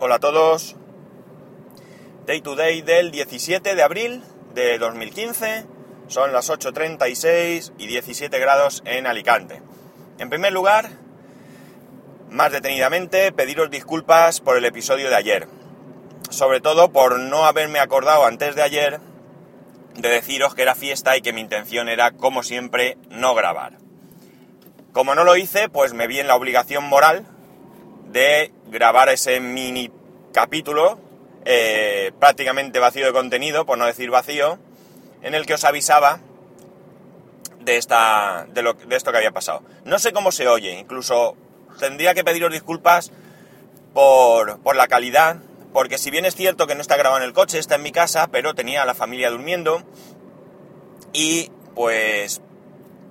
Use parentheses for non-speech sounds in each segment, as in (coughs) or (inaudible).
Hola a todos. Day to day del 17 de abril de 2015. Son las 8.36 y 17 grados en Alicante. En primer lugar, más detenidamente, pediros disculpas por el episodio de ayer. Sobre todo por no haberme acordado antes de ayer de deciros que era fiesta y que mi intención era, como siempre, no grabar. Como no lo hice, pues me vi en la obligación moral de grabar ese mini capítulo eh, prácticamente vacío de contenido, por no decir vacío, en el que os avisaba de, esta, de, lo, de esto que había pasado. No sé cómo se oye, incluso tendría que pediros disculpas por, por la calidad, porque si bien es cierto que no está grabado en el coche, está en mi casa, pero tenía a la familia durmiendo y pues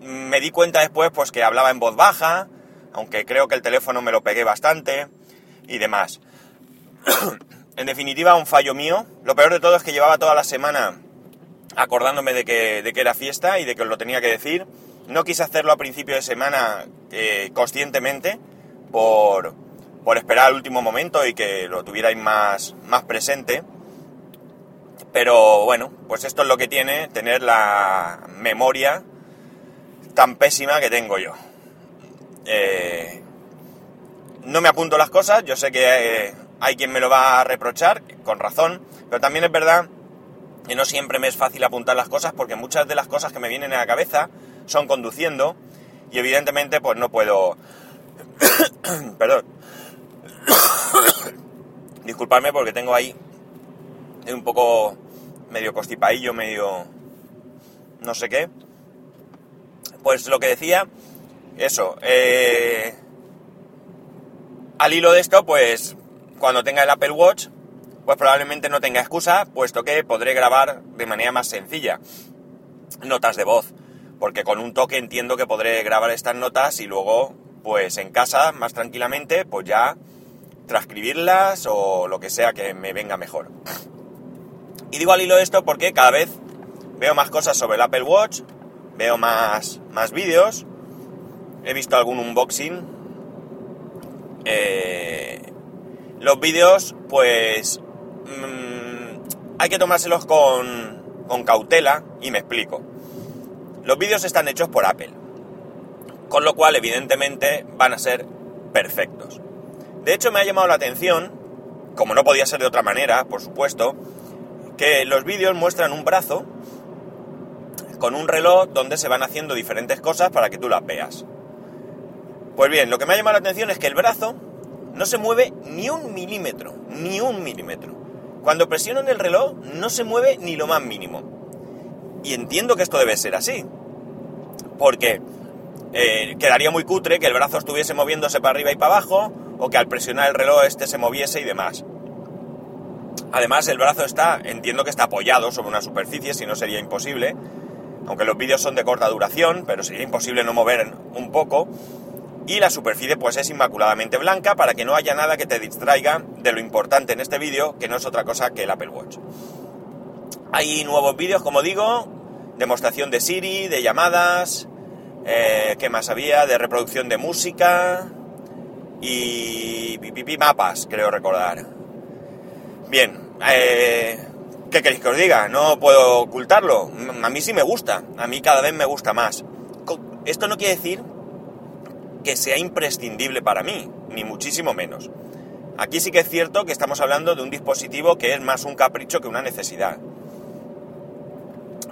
me di cuenta después pues que hablaba en voz baja, aunque creo que el teléfono me lo pegué bastante y demás. (clears throat) en definitiva, un fallo mío. Lo peor de todo es que llevaba toda la semana acordándome de que, de que era fiesta y de que os lo tenía que decir. No quise hacerlo a principio de semana eh, conscientemente por, por esperar al último momento y que lo tuvierais más, más presente. Pero bueno, pues esto es lo que tiene tener la memoria tan pésima que tengo yo. Eh, no me apunto las cosas, yo sé que eh, hay quien me lo va a reprochar, con razón, pero también es verdad que no siempre me es fácil apuntar las cosas porque muchas de las cosas que me vienen a la cabeza son conduciendo y evidentemente pues no puedo... (coughs) Perdón. (coughs) Disculpadme porque tengo ahí un poco medio constipadillo, medio no sé qué. Pues lo que decía, eso, eh, al hilo de esto, pues cuando tenga el Apple Watch, pues probablemente no tenga excusa, puesto que podré grabar de manera más sencilla notas de voz, porque con un toque entiendo que podré grabar estas notas y luego, pues en casa, más tranquilamente, pues ya transcribirlas o lo que sea que me venga mejor. Y digo al hilo de esto porque cada vez veo más cosas sobre el Apple Watch, veo más, más vídeos, he visto algún unboxing. Eh, los vídeos, pues, mmm, hay que tomárselos con, con cautela y me explico. Los vídeos están hechos por Apple, con lo cual evidentemente van a ser perfectos. De hecho me ha llamado la atención, como no podía ser de otra manera, por supuesto, que los vídeos muestran un brazo con un reloj donde se van haciendo diferentes cosas para que tú las veas. Pues bien, lo que me ha llamado la atención es que el brazo no se mueve ni un milímetro, ni un milímetro. Cuando presiono en el reloj no se mueve ni lo más mínimo. Y entiendo que esto debe ser así. Porque eh, quedaría muy cutre que el brazo estuviese moviéndose para arriba y para abajo, o que al presionar el reloj este se moviese y demás. Además, el brazo está, entiendo que está apoyado sobre una superficie, si no sería imposible. Aunque los vídeos son de corta duración, pero sería imposible no mover un poco y la superficie pues es inmaculadamente blanca para que no haya nada que te distraiga de lo importante en este vídeo, que no es otra cosa que el Apple Watch. Hay nuevos vídeos, como digo, demostración de Siri, de llamadas, eh, ¿qué más había? De reproducción de música y mapas, creo recordar. Bien, eh, ¿qué queréis que os diga? No puedo ocultarlo. A mí sí me gusta, a mí cada vez me gusta más. Esto no quiere decir que sea imprescindible para mí, ni muchísimo menos. Aquí sí que es cierto que estamos hablando de un dispositivo que es más un capricho que una necesidad.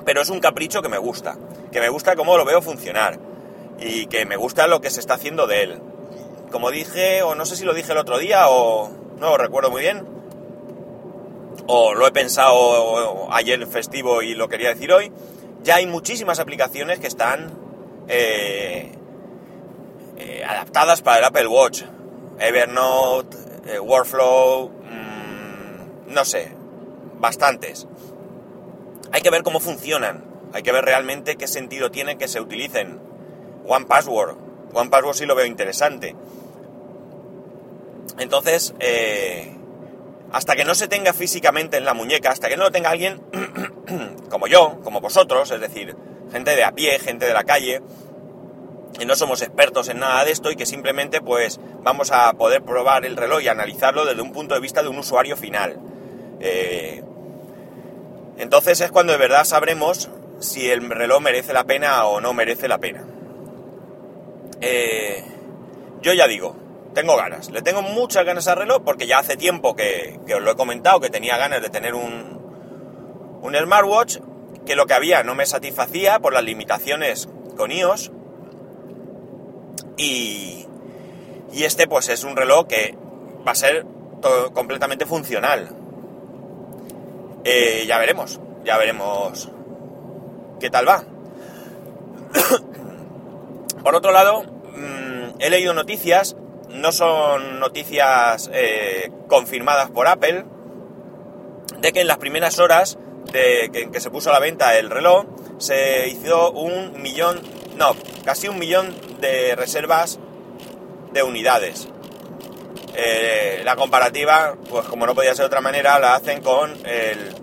Pero es un capricho que me gusta, que me gusta cómo lo veo funcionar y que me gusta lo que se está haciendo de él. Como dije, o no sé si lo dije el otro día o no lo recuerdo muy bien, o lo he pensado ayer festivo y lo quería decir hoy, ya hay muchísimas aplicaciones que están eh, eh, adaptadas para el Apple Watch. Evernote, eh, Workflow, mmm, no sé, bastantes. Hay que ver cómo funcionan, hay que ver realmente qué sentido tiene que se utilicen. One Password, sí lo veo interesante. Entonces, eh, hasta que no se tenga físicamente en la muñeca, hasta que no lo tenga alguien (clears throat) como yo, como vosotros, es decir, gente de a pie, gente de la calle, y no somos expertos en nada de esto y que simplemente pues vamos a poder probar el reloj y analizarlo desde un punto de vista de un usuario final. Eh, entonces es cuando de verdad sabremos si el reloj merece la pena o no merece la pena. Eh, yo ya digo, tengo ganas, le tengo muchas ganas al reloj porque ya hace tiempo que, que os lo he comentado, que tenía ganas de tener un, un smartwatch, que lo que había no me satisfacía por las limitaciones con iOS. Y, y este pues es un reloj que va a ser completamente funcional. Eh, ya veremos, ya veremos qué tal va. (coughs) Por otro lado, mm, he leído noticias, no son noticias eh, confirmadas por Apple, de que en las primeras horas de que, que se puso a la venta el reloj se hizo un millón, no, casi un millón de reservas de unidades. Eh, la comparativa, pues como no podía ser de otra manera, la hacen con el...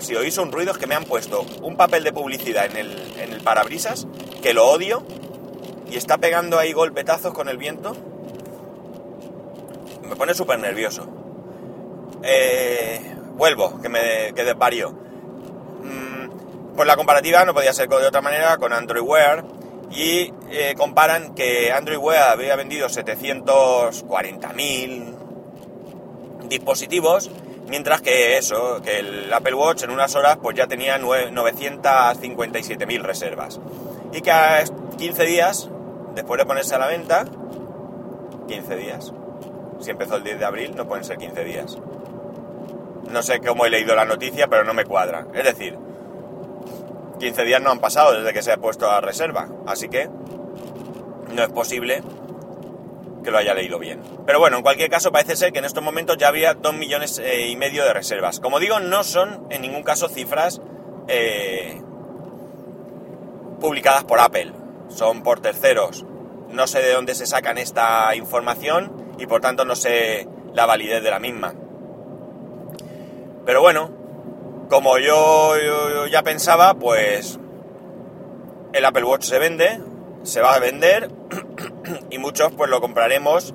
Si oís un ruido es que me han puesto un papel de publicidad en el, en el parabrisas, que lo odio, y está pegando ahí golpetazos con el viento. Me pone súper nervioso. Eh, vuelvo, que me que desvarío. Pues la comparativa no podía ser de otra manera con Android Wear y eh, comparan que Android Wear había vendido 740.000 dispositivos, mientras que eso, que el Apple Watch en unas horas pues ya tenía 957.000 reservas. Y que a 15 días, después de ponerse a la venta, 15 días. Si empezó el 10 de abril, no pueden ser 15 días. No sé cómo he leído la noticia, pero no me cuadra. Es decir, 15 días no han pasado desde que se ha puesto a reserva, así que no es posible que lo haya leído bien. Pero bueno, en cualquier caso parece ser que en estos momentos ya había 2 millones eh, y medio de reservas. Como digo, no son en ningún caso cifras eh, publicadas por Apple, son por terceros. No sé de dónde se sacan esta información y por tanto no sé la validez de la misma. Pero bueno, como yo, ya pensaba, pues el Apple Watch se vende, se va a vender (clears throat) y muchos pues lo compraremos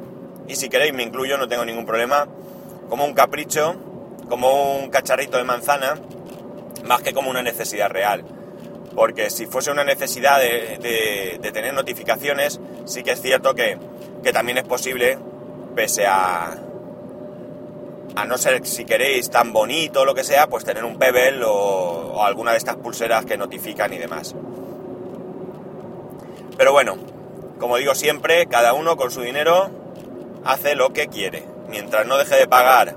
y si queréis me incluyo, no tengo ningún problema, como un capricho, como un cacharrito de manzana, más que como una necesidad real. Porque si fuese una necesidad de, tener notificaciones, sí que es cierto que, que también es posible, pese a, a no ser si queréis tan bonito o lo que sea, pues tener un Pebble o, alguna de estas pulseras que notifican y demás. Pero bueno, como digo siempre, cada uno con su dinero hace lo que quiere. Mientras no deje de pagar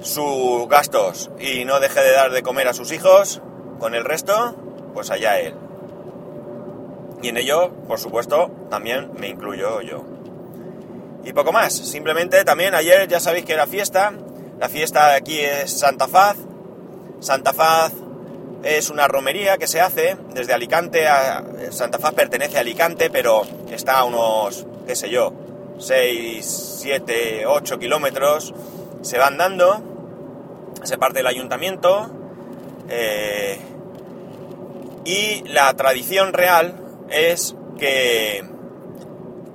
sus gastos y no deje de dar de comer a sus hijos, con el resto, pues allá él. Y en ello, por supuesto, también me incluyo yo. Y poco más, simplemente también ayer ya sabéis que era fiesta, la fiesta de aquí es Santa Faz, Santa Faz es una romería que se hace desde Alicante a... Santa Faz pertenece a Alicante, pero está a unos, qué sé yo, 6, 7, 8 kilómetros, se van dando, se parte el ayuntamiento, eh, y la tradición real es que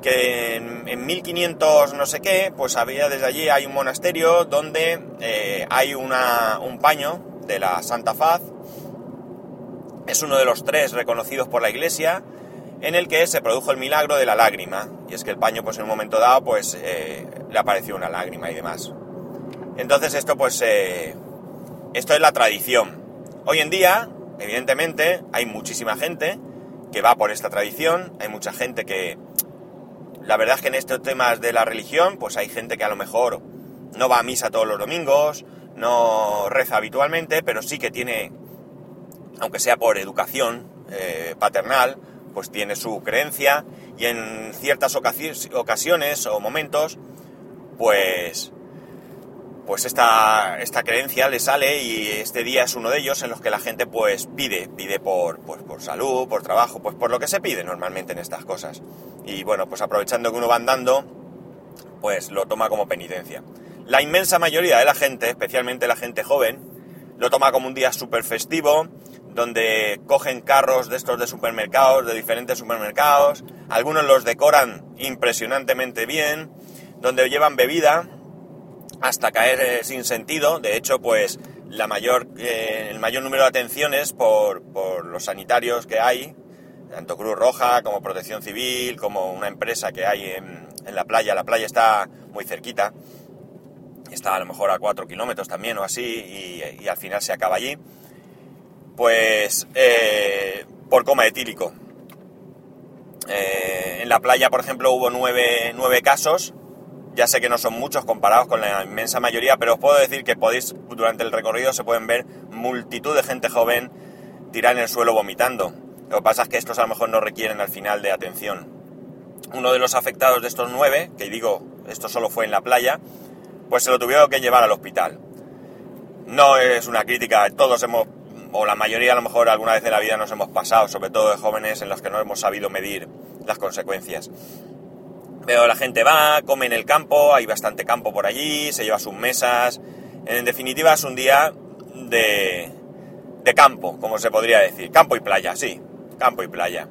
que en, 1500 no sé qué, pues había desde allí hay un monasterio donde eh, hay una, un paño de la Santa Faz, es uno de los tres reconocidos por la iglesia, en el que se produjo el milagro de la lágrima, y es que el paño pues en un momento dado pues eh, le apareció una lágrima y demás. Entonces esto pues, eh, esto es la tradición. Hoy en día, evidentemente, hay muchísima gente que va por esta tradición, hay mucha gente que la verdad es que en estos temas de la religión, pues hay gente que a lo mejor no va a misa todos los domingos, no reza habitualmente, pero sí que tiene, aunque sea por educación eh, paternal, pues tiene su creencia y en ciertas ocasiones o momentos, pues pues esta, esta creencia le sale y este día es uno de ellos en los que la gente pues pide, pide por, pues, por salud, por trabajo, pues por lo que se pide normalmente en estas cosas. Y bueno, pues aprovechando que uno va andando, pues lo toma como penitencia. La inmensa mayoría de la gente, especialmente la gente joven, lo toma como un día súper festivo, donde cogen carros de estos de supermercados, de diferentes supermercados, algunos los decoran impresionantemente bien, donde llevan bebida hasta caer eh, sin sentido, de hecho pues la mayor, eh, el mayor número de atenciones por, por los sanitarios que hay, tanto Cruz Roja como Protección Civil, como una empresa que hay en, en la playa, la playa está muy cerquita, está a lo mejor a 4 kilómetros también o así, y, al final se acaba allí pues eh, por coma etílico. En la playa, por ejemplo, hubo nueve, casos. Ya sé que no son muchos comparados con la inmensa mayoría, pero os puedo decir que podéis, durante el recorrido se pueden ver multitud de gente joven tirar en el suelo vomitando. Lo que pasa es que estos a lo mejor no requieren al final de atención. Uno de los afectados de estos nueve, que digo, esto solo fue en la playa, pues se lo tuvieron que llevar al hospital. No es una crítica, todos hemos o la mayoría a lo mejor alguna vez en la vida nos hemos pasado, sobre todo de jóvenes en los que no hemos sabido medir las consecuencias. Pero la gente va, come en el campo, hay bastante campo por allí, se lleva sus mesas. En definitiva es un día de, de campo, como se podría decir. Campo y playa, sí, campo y playa.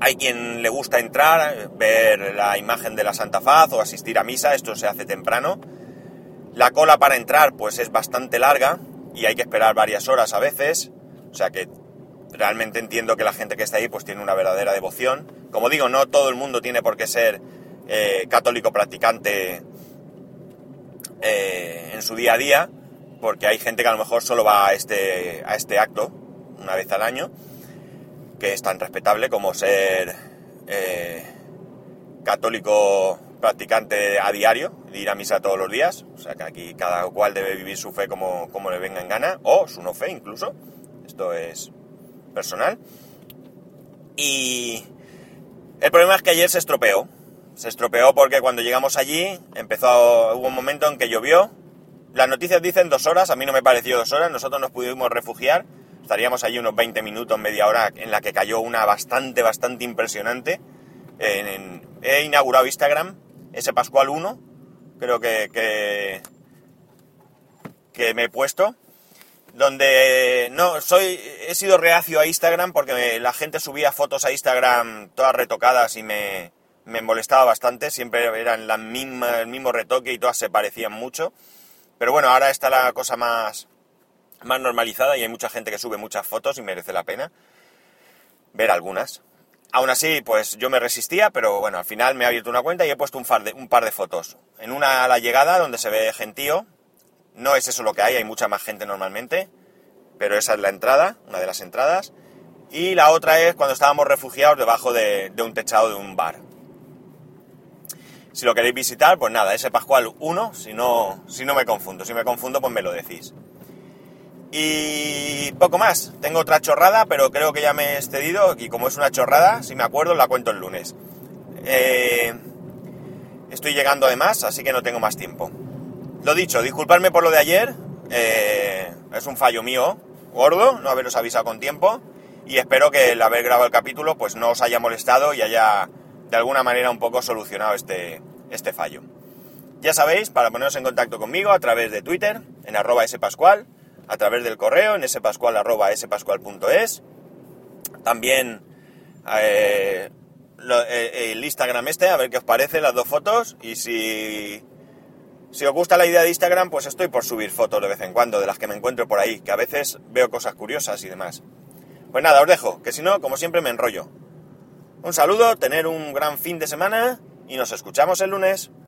Hay quien le gusta entrar, ver la imagen de la Santa Faz o asistir a misa, esto se hace temprano. La cola para entrar pues es bastante larga, y hay que esperar varias horas a veces, o sea que realmente entiendo que la gente que está ahí pues tiene una verdadera devoción. Como digo, no todo el mundo tiene por qué ser eh, católico practicante eh, en su día a día, porque hay gente que a lo mejor solo va a este, a este acto una vez al año, que es tan respetable como ser eh, católico practicante a diario, ir a misa todos los días, o sea que aquí cada cual debe vivir su fe como, como le venga en gana, o su no fe incluso, esto es personal. Y el problema es que ayer se estropeó, se estropeó porque cuando llegamos allí empezó, hubo un momento en que llovió, las noticias dicen dos horas, a mí no me pareció dos horas, nosotros nos pudimos refugiar, estaríamos allí unos 20 minutos, media hora, en la que cayó una bastante, bastante impresionante. he inaugurado Instagram ese Pascual 1, creo que, que, me he puesto, donde no soy he sido reacio a Instagram porque la gente subía fotos a Instagram todas retocadas y me, me molestaba bastante, siempre eran la misma, el mismo retoque y todas se parecían mucho. Pero bueno, ahora está la cosa más, más normalizada y hay mucha gente que sube muchas fotos y merece la pena ver algunas. Aún así, pues yo me resistía, pero bueno, al final me he abierto una cuenta y he puesto un par de, un par de fotos. En una a la llegada, donde se ve gentío. No es eso lo que hay, hay mucha más gente normalmente. Pero esa es la entrada, una de las entradas. Y la otra es cuando estábamos refugiados debajo de, un techado de un bar. Si lo queréis visitar, pues nada, ese Pascual 1, si no, si no me confundo. Si me confundo, pues me lo decís. Y poco más. Tengo otra chorrada, pero creo que ya me he excedido. Y como es una chorrada, si me acuerdo, la cuento el lunes. Eh, estoy llegando además, así que no tengo más tiempo. Lo dicho, disculparme por lo de ayer. Eh, es un fallo mío, gordo, no haberos avisado con tiempo. Y espero que el haber grabado el capítulo pues no os haya molestado y haya de alguna manera un poco solucionado este, este fallo. Ya sabéis, para poneros en contacto conmigo a través de Twitter, en arroba spascual, a través del correo en spascual.es. También eh, eh, el Instagram este, a ver qué os parece las dos fotos. Y si, si os gusta la idea de Instagram, pues estoy por subir fotos de vez en cuando de las que me encuentro por ahí, que a veces veo cosas curiosas y demás. Pues nada, os dejo, que si no, como siempre, me enrollo. Un saludo, tener un gran fin de semana y nos escuchamos el lunes.